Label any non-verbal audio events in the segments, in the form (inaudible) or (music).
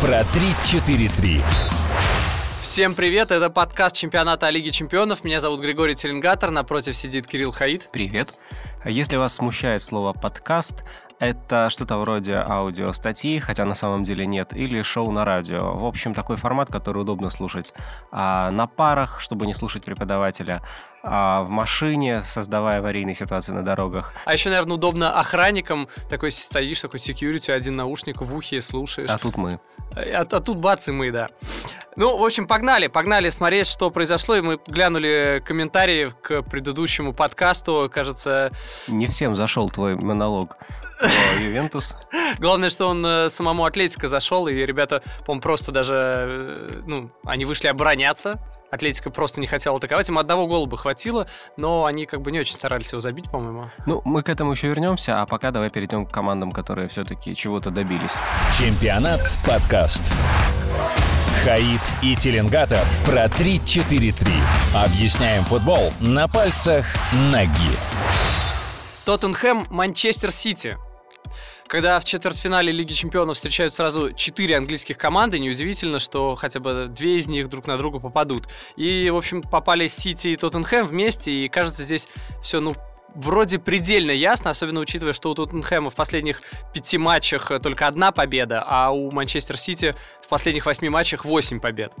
про 3-4-3. Всем привет, это подкаст чемпионата Лиги Чемпионов. Меня зовут Григорий Теленгатор, напротив сидит Кирилл Хаид. Привет. Если вас смущает слово «подкаст», это что-то вроде аудиостатьи, хотя на самом деле нет, или шоу на радио. В общем, такой формат, который удобно слушать а, на парах, чтобы не слушать преподавателя, в машине, создавая аварийные ситуации на дорогах. А еще, наверное, удобно охранникам. Такой стоишь, такой security, один наушник в ухе, слушаешь. А тут мы. А, а, а тут бац и мы, да. Ну, в общем, погнали, погнали смотреть, что произошло. И мы глянули комментарии к предыдущему подкасту. Кажется... Не всем зашел твой монолог. (laughs) Ювентус. Главное, что он э, самому Атлетика зашел, и ребята, по-моему, просто даже, э, ну, они вышли обороняться, Атлетика просто не хотела атаковать. Им одного гола бы хватило, но они как бы не очень старались его забить, по-моему. Ну, мы к этому еще вернемся, а пока давай перейдем к командам, которые все-таки чего-то добились. Чемпионат подкаст. Хаид и Теленгатор про 3-4-3. Объясняем футбол на пальцах ноги. Тоттенхэм, Манчестер Сити. Когда в четвертьфинале Лиги Чемпионов встречают сразу четыре английских команды, неудивительно, что хотя бы две из них друг на друга попадут. И, в общем, попали Сити и Тоттенхэм вместе, и кажется, здесь все, ну, вроде предельно ясно, особенно учитывая, что у Тоттенхэма в последних пяти матчах только одна победа, а у Манчестер Сити в последних восьми матчах восемь побед.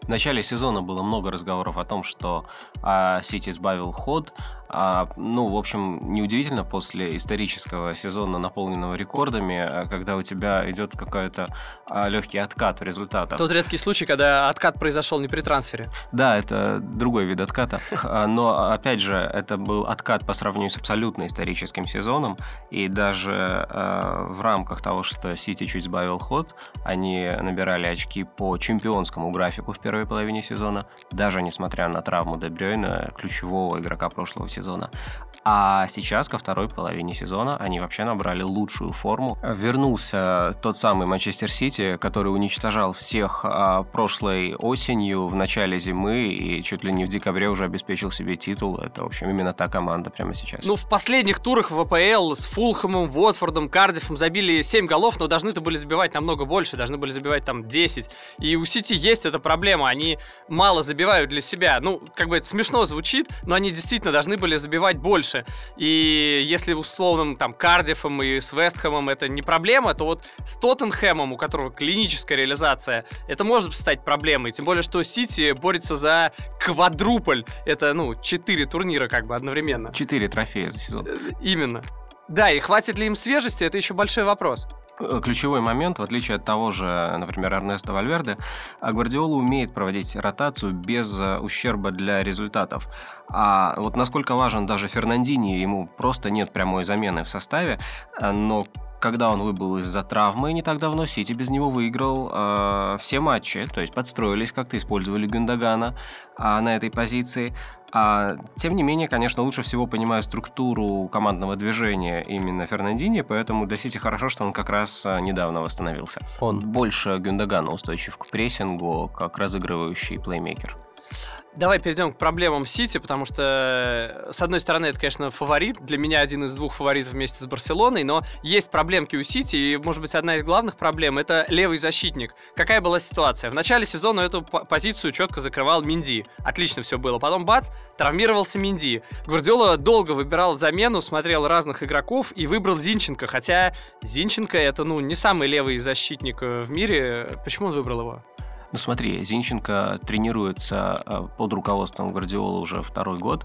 В начале сезона было много разговоров о том, что а, Сити сбавил ход, а, ну, в общем, неудивительно после исторического сезона, наполненного рекордами, а, когда у тебя идет какой-то а, легкий откат в результатах. Тот редкий случай, когда откат произошел не при трансфере. Да, это другой вид отката. А, но, опять же, это был откат по сравнению с абсолютно историческим сезоном. И даже а, в рамках того, что Сити чуть сбавил ход, они набирали очки по чемпионскому графику в первой половине сезона, даже несмотря на травму Дебрёйна, ключевого игрока прошлого сезона сезона. А сейчас, ко второй половине сезона, они вообще набрали лучшую форму. Вернулся тот самый Манчестер Сити, который уничтожал всех а, прошлой осенью, в начале зимы и чуть ли не в декабре уже обеспечил себе титул. Это, в общем, именно та команда прямо сейчас. Ну, в последних турах в АПЛ с Фулхэмом, Уотфордом, Кардифом забили 7 голов, но должны-то были забивать намного больше, должны были забивать там 10. И у Сити есть эта проблема, они мало забивают для себя. Ну, как бы это смешно звучит, но они действительно должны были забивать больше. И если условным там Кардифом и с Вестхэмом это не проблема, то вот с Тоттенхэмом, у которого клиническая реализация, это может стать проблемой. Тем более, что Сити борется за квадруполь. Это, ну, четыре турнира как бы одновременно. Четыре трофея за сезон. Э, именно. Да, и хватит ли им свежести, это еще большой вопрос. Э, ключевой момент, в отличие от того же, например, Эрнеста Вальверде, Гвардиола умеет проводить ротацию без э, ущерба для результатов. А вот насколько важен даже Фернандини, ему просто нет прямой замены в составе, э, но когда он выбыл из-за травмы не так давно, Сити без него выиграл э, все матчи, то есть подстроились, как-то использовали Гюндагана э, на этой позиции. А, тем не менее, конечно, лучше всего понимаю структуру командного движения именно Фернандини, поэтому для Сити хорошо, что он как раз а, недавно восстановился. Он больше Гюндагана устойчив к прессингу, как разыгрывающий плеймейкер. Давай перейдем к проблемам Сити, потому что, с одной стороны, это, конечно, фаворит. Для меня один из двух фаворитов вместе с Барселоной, но есть проблемки у Сити, и, может быть, одна из главных проблем — это левый защитник. Какая была ситуация? В начале сезона эту позицию четко закрывал Минди. Отлично все было. Потом, бац, травмировался Минди. Гвардиола долго выбирал замену, смотрел разных игроков и выбрал Зинченко, хотя Зинченко — это, ну, не самый левый защитник э, в мире. Почему он выбрал его? Ну смотри, Зинченко тренируется э, под руководством Гвардиола уже второй год,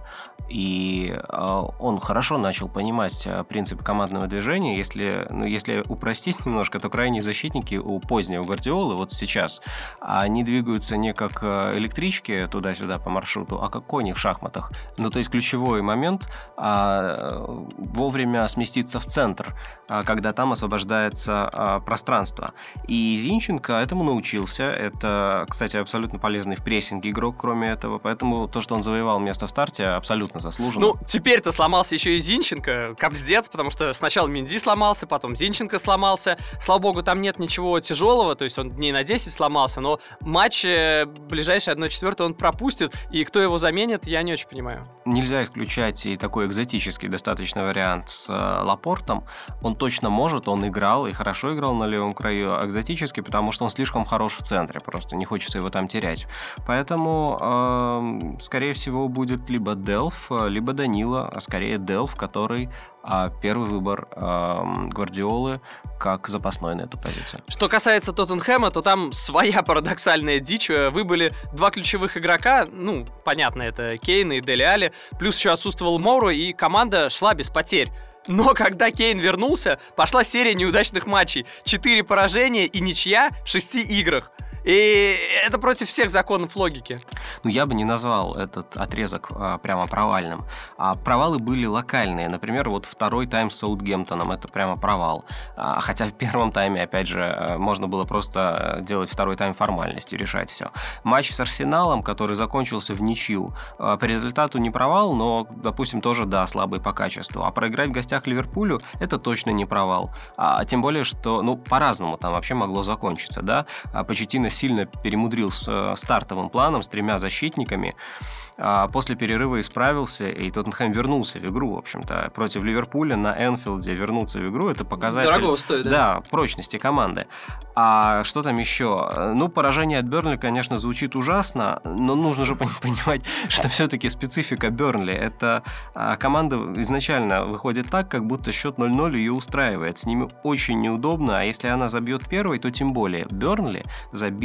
и э, он хорошо начал понимать э, принципы командного движения. Если, ну, если упростить немножко, то крайние защитники у позднего Гвардиолы, вот сейчас, они двигаются не как электрички туда-сюда по маршруту, а как кони в шахматах. Ну, то есть ключевой момент а, вовремя сместиться в центр, а, когда там освобождается а, пространство. И Зинченко этому научился. Это это, кстати, абсолютно полезный в прессинге игрок, кроме этого. Поэтому то, что он завоевал место в старте, абсолютно заслуженно. Ну, теперь-то сломался еще и Зинченко, капздец, потому что сначала Минди сломался, потом Зинченко сломался. Слава богу, там нет ничего тяжелого, то есть он дней на 10 сломался, но матч э, ближайший 1-4 он пропустит, и кто его заменит, я не очень понимаю. Нельзя исключать и такой экзотический достаточно вариант с э, Лапортом. Он точно может, он играл и хорошо играл на левом краю, экзотически, потому что он слишком хорош в центре, просто не хочется его там терять. Поэтому, э, скорее всего, будет либо Делф, либо Данила, а скорее Делф, который а первый выбор э, Гвардиолы как запасной на эту позицию. Что касается Тоттенхэма, то там своя парадоксальная дичь. Выбыли два ключевых игрока, ну, понятно, это Кейн и Дели Али, плюс еще отсутствовал Моро, и команда шла без потерь. Но когда Кейн вернулся, пошла серия неудачных матчей. Четыре поражения и ничья в шести играх. И это против всех законов логики. Ну, я бы не назвал этот отрезок а, прямо провальным. А провалы были локальные. Например, вот второй тайм с Саутгемптоном, это прямо провал. А, хотя в первом тайме, опять же, э, можно было просто э, делать второй тайм формальностью, решать все. Матч с Арсеналом, который закончился в ничью, э, по результату не провал, но, допустим, тоже, да, слабый по качеству. А проиграть в гостях Ливерпулю, это точно не провал. А, тем более, что, ну, по-разному там вообще могло закончиться, да. А Почетина сильно перемудрил с э, стартовым планом, с тремя защитниками. А после перерыва исправился, и Тоттенхэм вернулся в игру, в общем-то, против Ливерпуля на Энфилде вернуться в игру, это показатель... Дорого стоит, да? Да, прочности команды. А что там еще? Ну, поражение от Бернли, конечно, звучит ужасно, но нужно же понимать, что все-таки специфика Бернли. Это а, команда изначально выходит так, как будто счет 0-0 ее устраивает. С ними очень неудобно, а если она забьет первой, то тем более. Бернли забил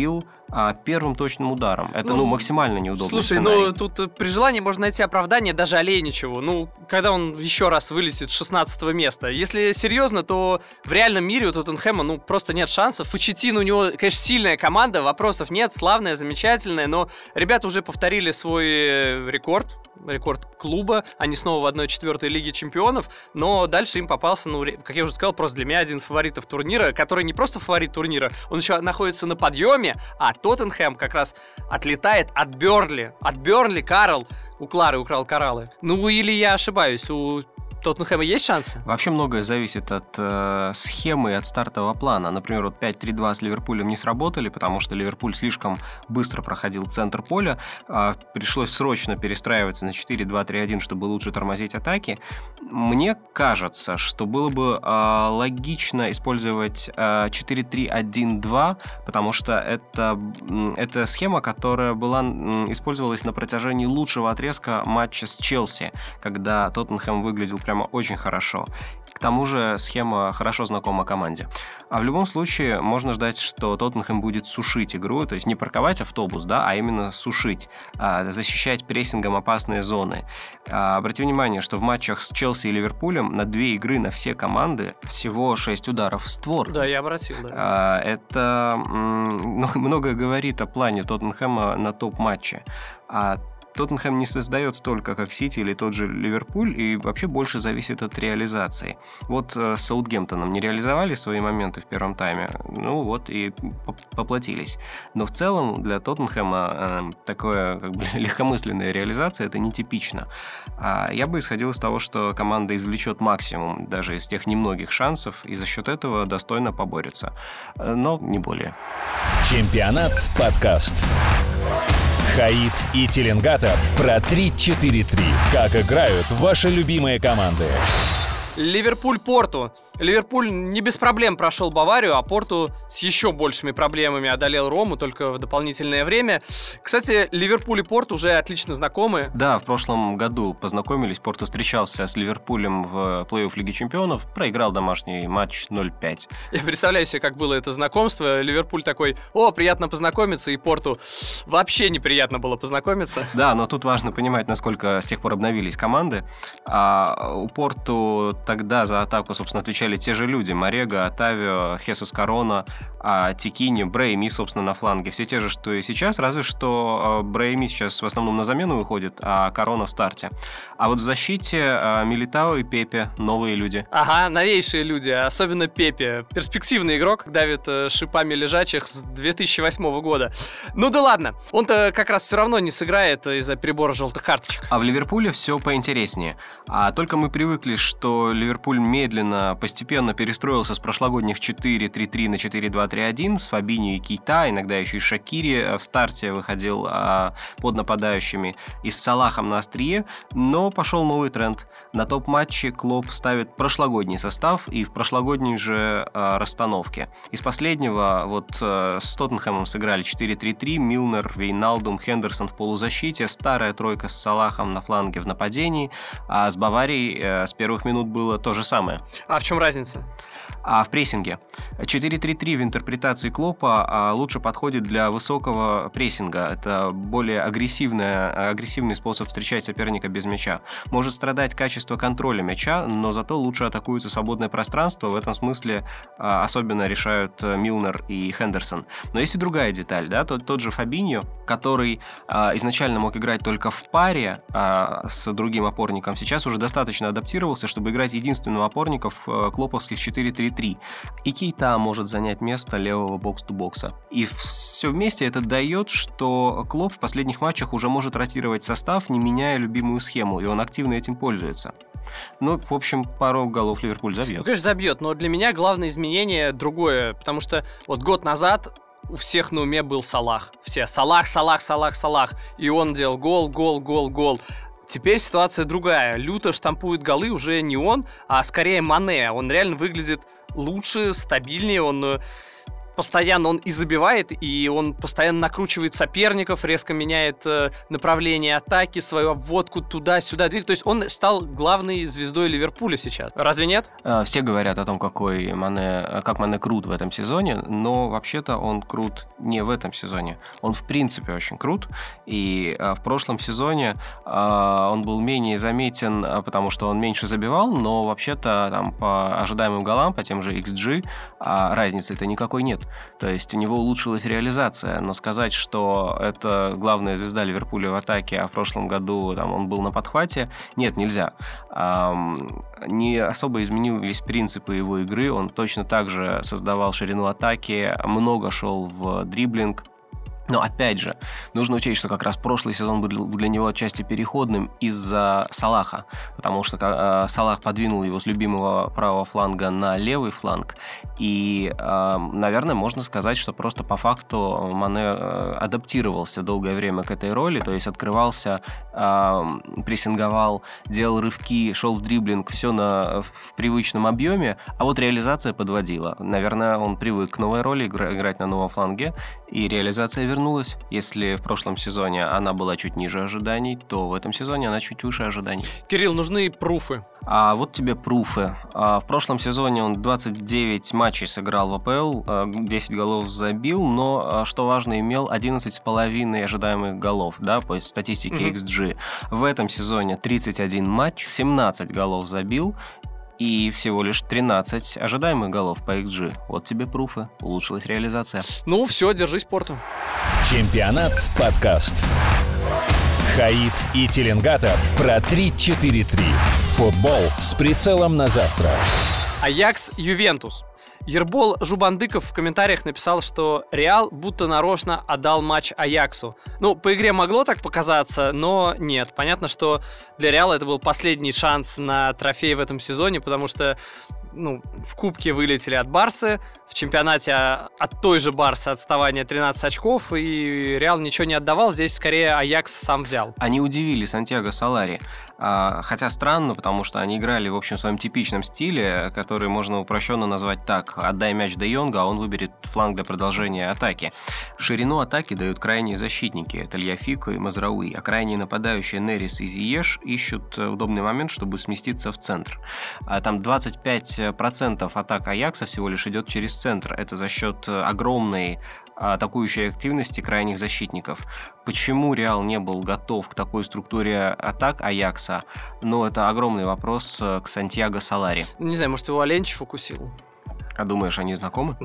а, первым точным ударом. Это, ну, ну максимально неудобно. Слушай, сценарий. ну тут при желании можно найти оправдание даже Олейничеву. Ну, когда он еще раз вылезет с 16 места. Если серьезно, то в реальном мире у Тоттенхэма, ну, просто нет шансов. Фачетин у него, конечно, сильная команда, вопросов нет, славная, замечательная, но ребята уже повторили свой э, рекорд рекорд клуба. Они снова в 1-4 Лиге Чемпионов, но дальше им попался, ну, как я уже сказал, просто для меня один из фаворитов турнира, который не просто фаворит турнира, он еще находится на подъеме, а Тоттенхэм как раз отлетает от Бернли. От Бернли Карл у Клары украл кораллы. Ну, или я ошибаюсь, у Тоттенхэма есть шансы? Вообще многое зависит от э, схемы и от стартового плана. Например, вот 5-3-2 с Ливерпулем не сработали, потому что Ливерпуль слишком быстро проходил центр поля. Э, пришлось срочно перестраиваться на 4-2-3-1, чтобы лучше тормозить атаки. Мне кажется, что было бы э, логично использовать э, 4-3-1-2, потому что это, это схема, которая была, использовалась на протяжении лучшего отрезка матча с Челси, когда Тоттенхэм выглядел прямо очень хорошо. К тому же схема хорошо знакома команде. А в любом случае можно ждать, что Тоттенхэм будет сушить игру, то есть не парковать автобус, да, а именно сушить, а, защищать прессингом опасные зоны. А, обрати внимание, что в матчах с Челси и Ливерпулем на две игры на все команды всего 6 ударов в створ. Да, я обратил, да. А, это (laughs) много говорит о плане Тоттенхэма на топ-матче. А Тоттенхэм не создает столько, как Сити или тот же Ливерпуль, и вообще больше зависит от реализации. Вот э, с Саутгемптоном не реализовали свои моменты в первом тайме, ну вот и поплатились. Но в целом для Тоттенхэма э, такое как бы, (laughs) легкомысленная реализация это нетипично. А я бы исходил из того, что команда извлечет максимум даже из тех немногих шансов, и за счет этого достойно поборется. Э, но не более. Чемпионат подкаст. Хаид и Теленгатор про 3-4-3. Как играют ваши любимые команды. Ливерпуль-Порту. Ливерпуль не без проблем прошел Баварию, а Порту с еще большими проблемами одолел Рому только в дополнительное время. Кстати, Ливерпуль и Порту уже отлично знакомы. Да, в прошлом году познакомились. Порту встречался с Ливерпулем в плей-офф Лиги Чемпионов, проиграл домашний матч 0-5. Я представляю себе, как было это знакомство. Ливерпуль такой, о, приятно познакомиться, и Порту вообще неприятно было познакомиться. Да, но тут важно понимать, насколько с тех пор обновились команды. А у Порту тогда за атаку, собственно, отвечали те же люди. Марега, Атавио, Хесус Корона. Тикини, Брейми, собственно, на фланге. Все те же, что и сейчас, разве что Брейми сейчас в основном на замену выходит, а Корона в старте. А вот в защите Милитао и Пепе новые люди. Ага, новейшие люди, особенно Пепе. Перспективный игрок, давит э, шипами лежачих с 2008 года. Ну да ладно, он-то как раз все равно не сыграет из-за перебора желтых карточек. А в Ливерпуле все поинтереснее. А только мы привыкли, что Ливерпуль медленно, постепенно перестроился с прошлогодних 4-3-3 на 4-2-3-1 с Фабини и Кейта, иногда еще и Шакири э, в старте выходил а, под нападающими и с Салахом на острие, но пошел новый тренд. На топ-матче Клоп ставит прошлогодний состав и в прошлогодней же э, расстановке. Из последнего вот э, с Тоттенхэмом сыграли 4-3-3, Милнер, Вейналдум, Хендерсон в полузащите, старая тройка с Салахом на фланге в нападении, а с Баварией э, с первых минут было то же самое. А в чем разница? А в прессинге. 4-3-3 в интерпретации Клопа а, лучше подходит для высокого прессинга. Это более агрессивная, агрессивный способ встречать соперника без мяча. Может страдать качество контроля мяча, но зато лучше атакуется свободное пространство. В этом смысле а, особенно решают э, Милнер и Хендерсон. Но есть и другая деталь. Да? Тот, тот же Фабиньо, который а, изначально мог играть только в паре с другим опорником, сейчас уже достаточно адаптировался, чтобы играть единственным опорником э, клоповских 4-3 4-3. И Кейта может занять место левого бокс-то-бокса. И все вместе это дает, что Клоп в последних матчах уже может ротировать состав, не меняя любимую схему, и он активно этим пользуется. Ну, в общем, пару голов Ливерпуль забьет. Ну, конечно, забьет, но для меня главное изменение другое, потому что вот год назад у всех на уме был Салах. Все Салах, Салах, Салах, Салах. И он делал гол, гол, гол, гол. Теперь ситуация другая. Люто штампует голы уже не он, а скорее Мане. Он реально выглядит лучше, стабильнее, он э, постоянно он и забивает, и он постоянно накручивает соперников, резко меняет э, направление атаки, свою обводку туда-сюда. То есть он стал главной звездой Ливерпуля сейчас. Разве нет? Э, все говорят о том, какой Мане, как Мане крут в этом сезоне, но вообще-то он крут не в этом сезоне. Он в принципе очень крут, и э, в прошлом сезоне э, он был менее заметен, э, потому что он меньше забивал, но вообще-то там по ожидаемым голам, по тем же XG, а разницы-то никакой нет. То есть у него улучшилась реализация, но сказать, что это главная звезда Ливерпуля в атаке, а в прошлом году там, он был на подхвате, нет, нельзя. Не особо изменились принципы его игры, он точно так же создавал ширину атаки, много шел в дриблинг, но опять же, нужно учесть, что как раз прошлый сезон был для него отчасти переходным из-за Салаха, потому что э, Салах подвинул его с любимого правого фланга на левый фланг, и, э, наверное, можно сказать, что просто по факту Мане э, адаптировался долгое время к этой роли, то есть открывался, прессинговал, делал рывки, шел в дриблинг, все на, в привычном объеме, а вот реализация подводила. Наверное, он привык к новой роли, играть на новом фланге, и реализация вернулась. Если в прошлом сезоне она была чуть ниже ожиданий, то в этом сезоне она чуть выше ожиданий. Кирилл, нужны пруфы. А вот тебе пруфы. А в прошлом сезоне он 29 матчей сыграл в АПЛ, 10 голов забил, но, а, что важно, имел 11,5 ожидаемых голов, да, по статистике mm-hmm. XG. В этом сезоне 31 матч, 17 голов забил, и всего лишь 13 ожидаемых голов по XG. Вот тебе пруфы. Улучшилась реализация. Ну, все, держись, Порту. Чемпионат подкаст. Хаид и Теленгатор про 3-4-3. Футбол с прицелом на завтра. Аякс Ювентус. Ербол Жубандыков в комментариях написал, что Реал будто нарочно отдал матч Аяксу. Ну, по игре могло так показаться, но нет. Понятно, что для Реала это был последний шанс на трофей в этом сезоне, потому что ну, в Кубке вылетели от Барсы, в чемпионате от той же Барсы отставание 13 очков, и Реал ничего не отдавал, здесь скорее Аякс сам взял. Они удивили Сантьяго Салари. А, хотя странно, потому что они играли, в общем, в своем типичном стиле, который можно упрощенно назвать так. Отдай мяч Де Йонга, а он выберет фланг для продолжения атаки. Ширину атаки дают крайние защитники. Это Льяфико и Мазрауи. А крайние нападающие Нерис и Зиеш ищут удобный момент, чтобы сместиться в центр. А там 25% атак Аякса всего лишь идет через центр. Это за счет огромной атакующей активности крайних защитников. Почему Реал не был готов к такой структуре атак Аякса? Ну, это огромный вопрос э, к Сантьяго Салари. Не знаю, может, его Оленчев укусил? А думаешь, они знакомы?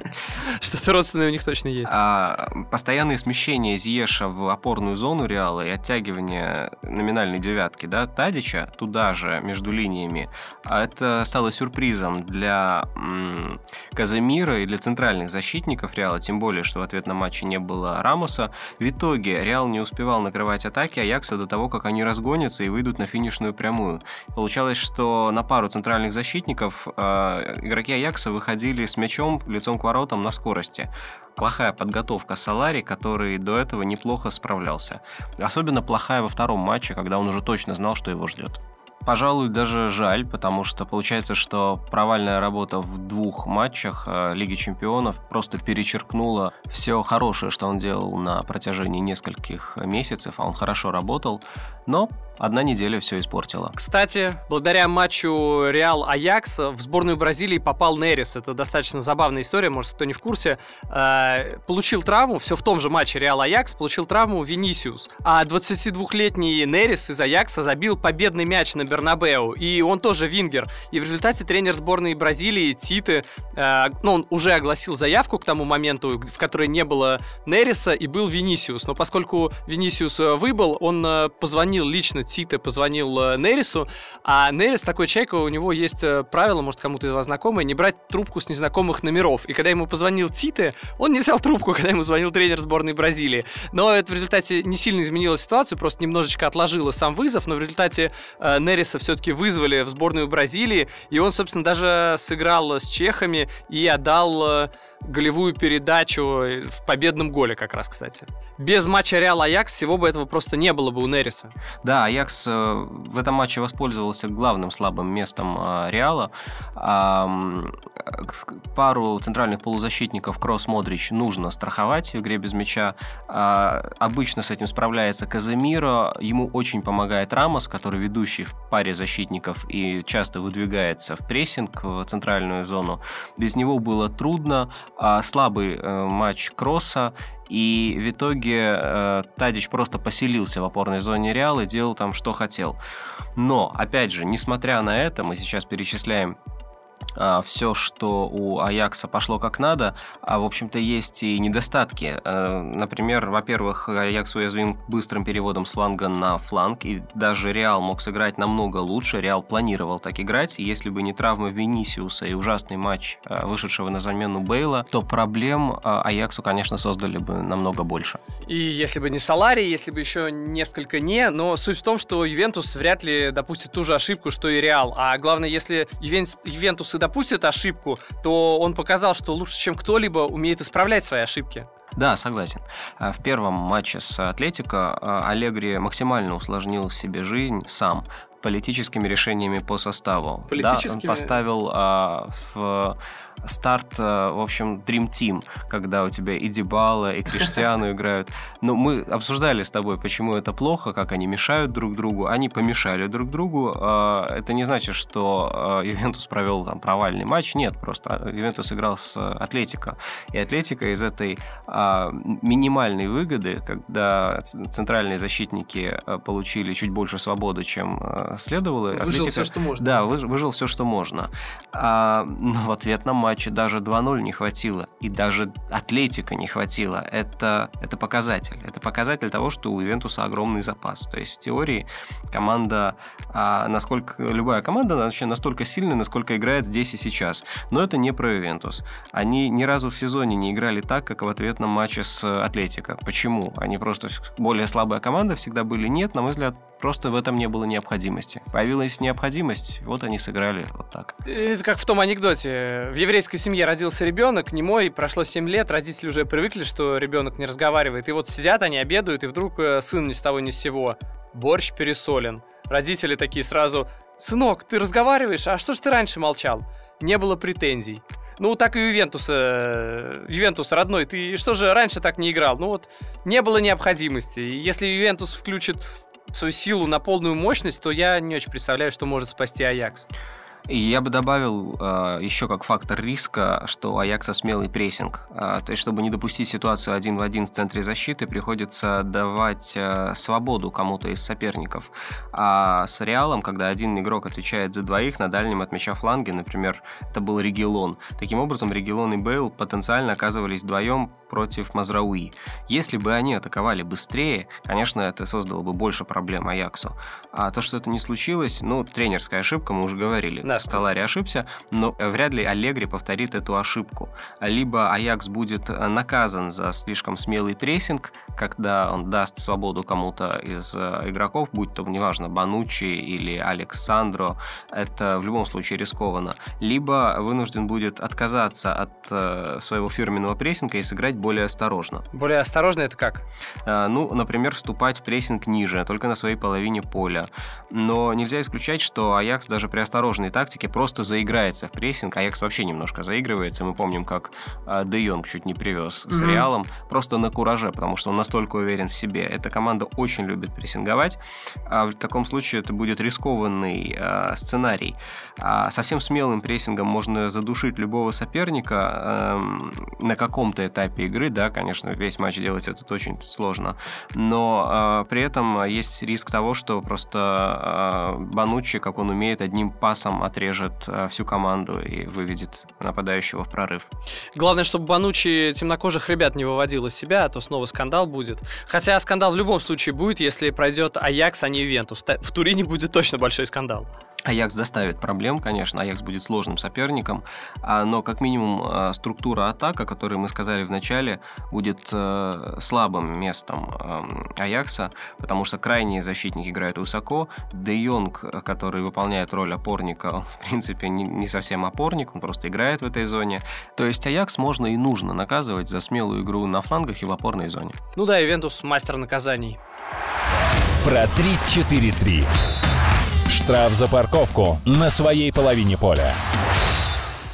(laughs) Что-то родственное у них точно есть. А, постоянные смещения Зиеша в опорную зону Реала и оттягивание номинальной девятки, да, Тадича туда же, между линиями, а это стало сюрпризом для Казамира и для центральных защитников Реала, тем более, что в ответ на матче не было Рамоса. В итоге Реал не успевал накрывать атаки Аякса до того, как они разгонятся и выйдут на финишную прямую. Получалось, что на пару центральных защитников э, игроки Аякса выходили с мячом лицом к воротам на скорости плохая подготовка Салари, который до этого неплохо справлялся. Особенно плохая во втором матче, когда он уже точно знал, что его ждет. Пожалуй, даже жаль, потому что получается, что провальная работа в двух матчах э, Лиги Чемпионов просто перечеркнула все хорошее, что он делал на протяжении нескольких месяцев, а он хорошо работал, но одна неделя все испортила. Кстати, благодаря матчу Реал Аякс в сборную Бразилии попал Нерис. Это достаточно забавная история, может, кто не в курсе. Э, получил травму, все в том же матче Реал Аякс, получил травму Винисиус. А 22-летний Нерис из Аякса забил победный мяч на Бернабеу. И он тоже вингер. И в результате тренер сборной Бразилии Титы, э, ну, он уже огласил заявку к тому моменту, в которой не было Нериса и был Винисиус. Но поскольку Винисиус э, выбыл, он э, позвонил лично Тите позвонил э, Нерису, а Нерис такой человек, у него есть правило, может, кому-то из вас знакомое, не брать трубку с незнакомых номеров. И когда ему позвонил Тите, он не взял трубку, когда ему звонил тренер сборной Бразилии. Но это в результате не сильно изменило ситуацию, просто немножечко отложило сам вызов, но в результате э, Нериса все-таки вызвали в сборную Бразилии, и он, собственно, даже сыграл с чехами и отдал... Э, голевую передачу в победном голе как раз, кстати. Без матча Реал Аякс всего бы этого просто не было бы у Нериса. Да, Аякс э, в этом матче воспользовался главным слабым местом э, Реала. Пару центральных полузащитников Кросс Модрич нужно страховать в игре без мяча. А, обычно с этим справляется Каземиро. Ему очень помогает Рамос, который ведущий в паре защитников и часто выдвигается в прессинг в центральную зону. Без него было трудно. А, слабый э, матч Кросса, и в итоге э, Тадич просто поселился в опорной зоне Реала и делал там, что хотел. Но, опять же, несмотря на это, мы сейчас перечисляем все, что у Аякса пошло как надо, а, в общем-то, есть и недостатки. А, например, во-первых, Аякс уязвим быстрым переводом с фланга на фланг, и даже Реал мог сыграть намного лучше. Реал планировал так играть, если бы не травма Венисиуса и ужасный матч, а, вышедшего на замену Бейла, то проблем а, Аяксу, конечно, создали бы намного больше. И если бы не Салари, если бы еще несколько не, но суть в том, что Ювентус вряд ли допустит ту же ошибку, что и Реал. А главное, если Ювентус и допустит ошибку, то он показал, что лучше, чем кто-либо, умеет исправлять свои ошибки. Да, согласен. А, в первом матче с Атлетико а, Аллегри максимально усложнил себе жизнь сам политическими решениями по составу. Политическими? Да, он поставил а, в старт, э, в общем, Dream Team, когда у тебя и Дебала, и Криштиану играют. Но мы обсуждали с тобой, почему это плохо, как они мешают друг другу. Они помешали друг другу. А, это не значит, что а, Ювентус провел там провальный матч. Нет, просто Ювентус играл с Атлетико. И Атлетика из этой а, минимальной выгоды, когда центральные защитники получили чуть больше свободы, чем следовало. Выжил Атлетика, все, что можно. Да, выжил, выжил все, что можно. А, но в ответ на матче даже 2-0 не хватило, и даже Атлетика не хватило. Это, это показатель. Это показатель того, что у Ивентуса огромный запас. То есть в теории команда, а, насколько любая команда вообще настолько сильная, насколько играет здесь и сейчас. Но это не про Ивентус. Они ни разу в сезоне не играли так, как в ответном матче с Атлетико. Почему? Они просто более слабая команда всегда были? Нет, на мой взгляд, Просто в этом не было необходимости. Появилась необходимость, вот они сыграли вот так. Это как в том анекдоте. В еврейской семье родился ребенок, не мой, прошло 7 лет, родители уже привыкли, что ребенок не разговаривает. И вот сидят они, обедают, и вдруг э, сын ни с того ни с сего. Борщ пересолен. Родители такие сразу, «Сынок, ты разговариваешь? А что ж ты раньше молчал?» Не было претензий. Ну, так и Ювентуса. Э, Ювентус родной, ты что же раньше так не играл? Ну вот, не было необходимости. Если Ювентус включит свою силу на полную мощность, то я не очень представляю, что может спасти Аякс. И я бы добавил э, еще как фактор риска, что Аякса смелый прессинг. Э, то есть, чтобы не допустить ситуацию один в один в центре защиты, приходится давать э, свободу кому-то из соперников. А с Реалом, когда один игрок отвечает за двоих на дальнем от мяча фланге, например, это был Регелон. Таким образом, Регелон и Бейл потенциально оказывались вдвоем против Мазрауи. Если бы они атаковали быстрее, конечно, это создало бы больше проблем Аяксу. А то, что это не случилось, ну, тренерская ошибка, мы уже говорили. Да. Столари ошибся, но вряд ли Аллегри повторит эту ошибку. Либо Аякс будет наказан за слишком смелый прессинг, когда он даст свободу кому-то из э, игроков, будь то, неважно, Банучи или Александро, это в любом случае рискованно. Либо вынужден будет отказаться от э, своего фирменного прессинга и сыграть более осторожно. Более осторожно это как? А, ну, например, вступать в прессинг ниже, только на своей половине поля. Но нельзя исключать, что Аякс даже при осторожной тактике просто заиграется в прессинг. Аякс вообще немножко заигрывается. Мы помним, как а, Де Йонг чуть не привез mm-hmm. с Реалом. Просто на кураже, потому что он настолько уверен в себе. Эта команда очень любит прессинговать. А в таком случае это будет рискованный а, сценарий. А совсем смелым прессингом можно задушить любого соперника а, на каком-то этапе игры. Да, конечно, весь матч делать это очень сложно. Но а, при этом есть риск того, что просто а, Банучи, как он умеет, одним пасом отрежет а, всю команду и выведет нападающего в прорыв. Главное, чтобы Банучи темнокожих ребят не выводил из себя, а то снова скандал будет. Хотя скандал в любом случае будет, если пройдет Аякс, а не Ивентус. В Турине будет точно большой скандал. Аякс доставит проблем, конечно, Аякс будет сложным соперником, а, но как минимум а, структура атак, о которой мы сказали в начале, будет э, слабым местом эм, Аякса, потому что крайние защитники играют высоко. Де Йонг, который выполняет роль опорника, он, в принципе, не совсем опорник, он просто играет в этой зоне. То есть Аякс можно и нужно наказывать за смелую игру на флангах и в опорной зоне. Ну да, Ивентус мастер наказаний. Про 3-4-3. Штраф за парковку на своей половине поля.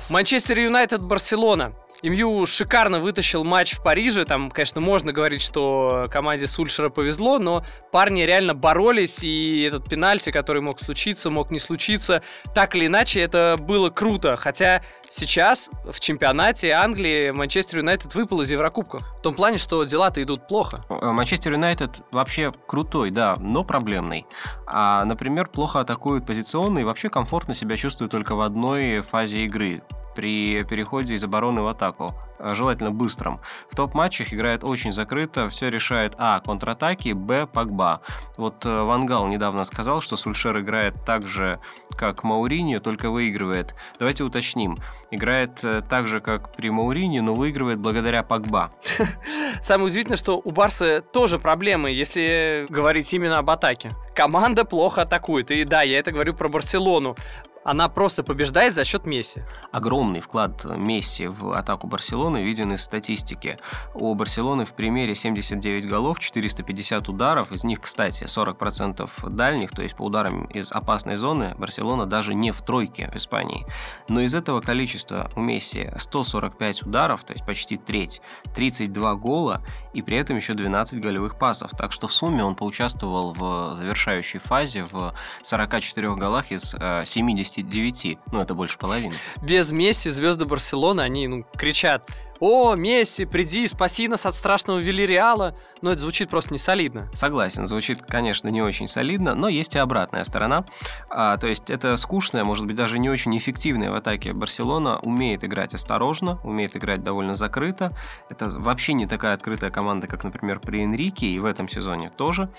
Манчестер Юнайтед Барселона. МЮ шикарно вытащил матч в Париже. Там, конечно, можно говорить, что команде Сульшера повезло, но парни реально боролись, и этот пенальти, который мог случиться, мог не случиться. Так или иначе, это было круто. Хотя сейчас в чемпионате Англии Манчестер Юнайтед выпал из Еврокубков. В том плане, что дела-то идут плохо. Э, Манчестер Юнайтед вообще крутой, да, но проблемный. А, например, плохо атакуют позиционно и вообще комфортно себя чувствуют только в одной фазе игры при переходе из обороны в атаку, э, желательно быстрым. В топ-матчах играет очень закрыто, все решает А. Контратаки, Б. Погба. Вот э, Вангал недавно сказал, что Сульшер играет так же, как Маурини, только выигрывает. Давайте уточним. Играет э, так же, как при Маурини, но выигрывает благодаря Погба. (laughs) Самое удивительное, что у Барса тоже проблемы, если говорить именно об атаке. Команда плохо атакует. И да, я это говорю про Барселону она просто побеждает за счет Месси. Огромный вклад Месси в атаку Барселоны виден из статистики. У Барселоны в примере 79 голов, 450 ударов, из них, кстати, 40% дальних, то есть по ударам из опасной зоны, Барселона даже не в тройке в Испании. Но из этого количества у Месси 145 ударов, то есть почти треть, 32 гола и при этом еще 12 голевых пасов. Так что в сумме он поучаствовал в завершающей фазе в 44 голах из 70 э, 59. Ну, это больше половины. Без Месси звезды Барселоны, они ну, кричат «О, Месси, приди, спаси нас от страшного Вильяреала!» Но это звучит просто не солидно. Согласен, звучит, конечно, не очень солидно, но есть и обратная сторона. А, то есть это скучная, может быть, даже не очень эффективная в атаке Барселона умеет играть осторожно, умеет играть довольно закрыто. Это вообще не такая открытая команда, как, например, при Энрике, и в этом сезоне тоже.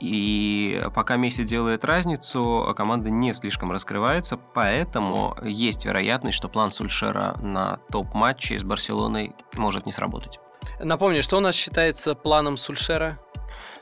И пока Месси делает разницу, команда не слишком раскрывается, поэтому есть вероятность, что план Сульшера на топ-матче с Барселоной может не сработать. Напомню, что у нас считается планом Сульшера?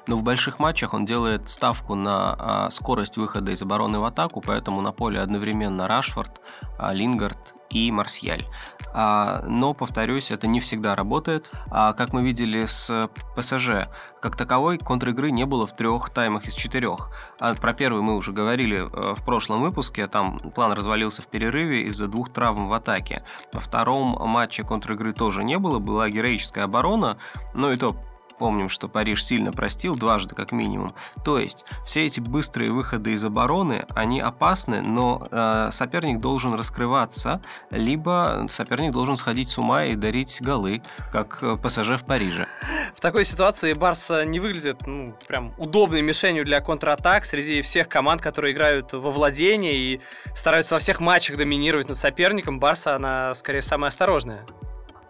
Но в больших матчах он делает ставку на а, скорость выхода из обороны в атаку, поэтому на поле одновременно Рашфорд, а, Лингард и Марсиаль. А, но, повторюсь, это не всегда работает. А, как мы видели с ПСЖ, как таковой контр-игры не было в трех таймах из четырех. А про первый мы уже говорили э, в прошлом выпуске, там план развалился в перерыве из-за двух травм в атаке. Во втором матче контр-игры тоже не было, была героическая оборона, но и то помним, что Париж сильно простил, дважды как минимум. То есть все эти быстрые выходы из обороны, они опасны, но э, соперник должен раскрываться, либо соперник должен сходить с ума и дарить голы, как э, ПСЖ в Париже. В такой ситуации Барса не выглядит ну, прям удобной мишенью для контратак среди всех команд, которые играют во владение и стараются во всех матчах доминировать над соперником. Барса, она скорее самая осторожная.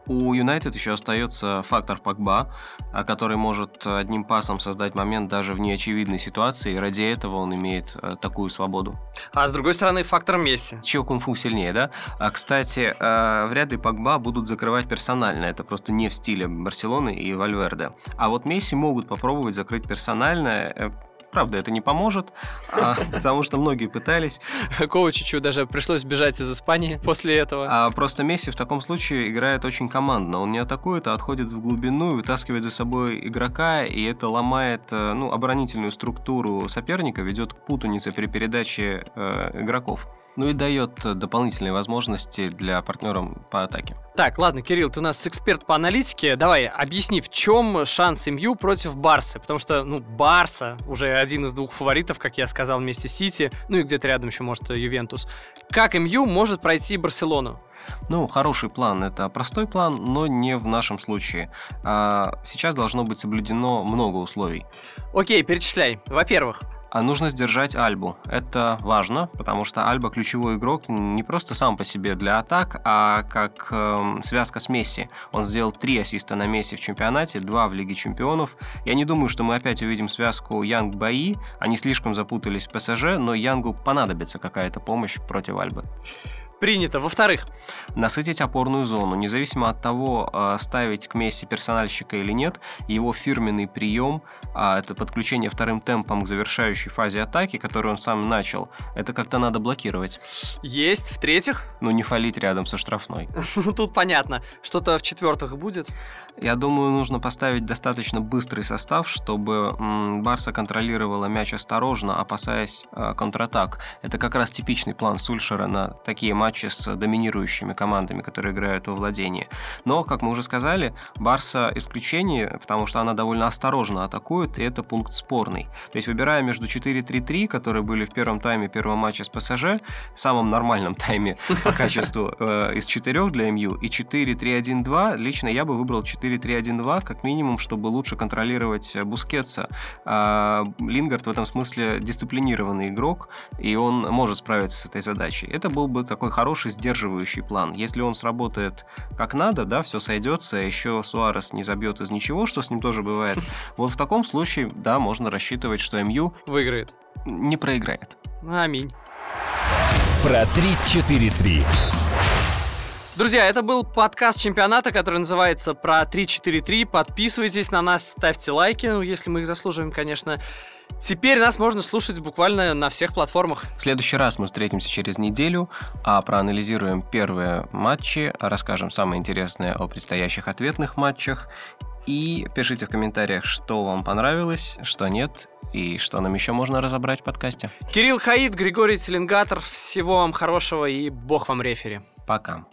У Юнайтед еще остается фактор Пакба, который может одним пасом создать момент даже в неочевидной ситуации, и ради этого он имеет э, такую свободу. А с другой стороны, фактор Месси. Чего кунг-фу сильнее, да? А, кстати, э, вряд ли Пакба будут закрывать персонально, это просто не в стиле Барселоны и Вальверде. А вот Месси могут попробовать закрыть персонально, э, Правда, это не поможет, а, потому что многие пытались. Ковачичу даже пришлось бежать из Испании после этого. А просто Месси в таком случае играет очень командно. Он не атакует, а отходит в глубину, вытаскивает за собой игрока, и это ломает э, ну, оборонительную структуру соперника, ведет к путанице при передаче э, игроков ну и дает дополнительные возможности для партнеров по атаке. Так, ладно, Кирилл, ты у нас эксперт по аналитике. Давай, объясни, в чем шанс МЮ против Барса? Потому что, ну, Барса уже один из двух фаворитов, как я сказал, вместе с Сити, ну и где-то рядом еще, может, Ювентус. Как МЮ может пройти Барселону? Ну, хороший план. Это простой план, но не в нашем случае. А сейчас должно быть соблюдено много условий. Окей, перечисляй. Во-первых, а нужно сдержать Альбу. Это важно, потому что Альба ключевой игрок не просто сам по себе для атак, а как э, связка с Месси. Он сделал три ассиста на Месси в чемпионате, два в Лиге чемпионов. Я не думаю, что мы опять увидим связку Янг-Баи. Они слишком запутались в ПСЖ, но Янгу понадобится какая-то помощь против Альбы. Принято. Во-вторых, насытить опорную зону. Независимо от того, э, ставить к Месси персональщика или нет, его фирменный прием, а это подключение вторым темпом к завершающей фазе атаки, которую он сам начал, это как-то надо блокировать. Есть. В-третьих? Ну, не фалить рядом со штрафной. (laughs) Ну, тут понятно. Что-то в-четвертых будет? Я думаю, нужно поставить достаточно быстрый состав, чтобы Барса контролировала мяч осторожно, опасаясь э, контратак. Это как раз типичный план Сульшера на такие матчи матчи с доминирующими командами, которые играют во владении. Но, как мы уже сказали, Барса исключение, потому что она довольно осторожно атакует, и это пункт спорный. То есть, выбирая между 4-3-3, которые были в первом тайме первого матча с ПСЖ, самом нормальном тайме (laughs) по качеству э, из 4 для МЮ, и 4-3-1-2, лично я бы выбрал 4-3-1-2, как минимум, чтобы лучше контролировать Бускетса. А Лингард в этом смысле дисциплинированный игрок, и он может справиться с этой задачей. Это был бы такой хороший сдерживающий план. Если он сработает как надо, да, все сойдется, еще Суарес не забьет из ничего, что с ним тоже бывает. (laughs) Вот в таком случае, да, можно рассчитывать, что МЮ выиграет. Не проиграет. Аминь. Про 3-4-3. Друзья, это был подкаст чемпионата, который называется «Про 3-4-3». Подписывайтесь на нас, ставьте лайки, ну, если мы их заслуживаем, конечно. Теперь нас можно слушать буквально на всех платформах. В следующий раз мы встретимся через неделю, а проанализируем первые матчи, расскажем самое интересное о предстоящих ответных матчах и пишите в комментариях, что вам понравилось, что нет, и что нам еще можно разобрать в подкасте. Кирилл Хаид, Григорий Теленгатор, всего вам хорошего и бог вам рефери. Пока.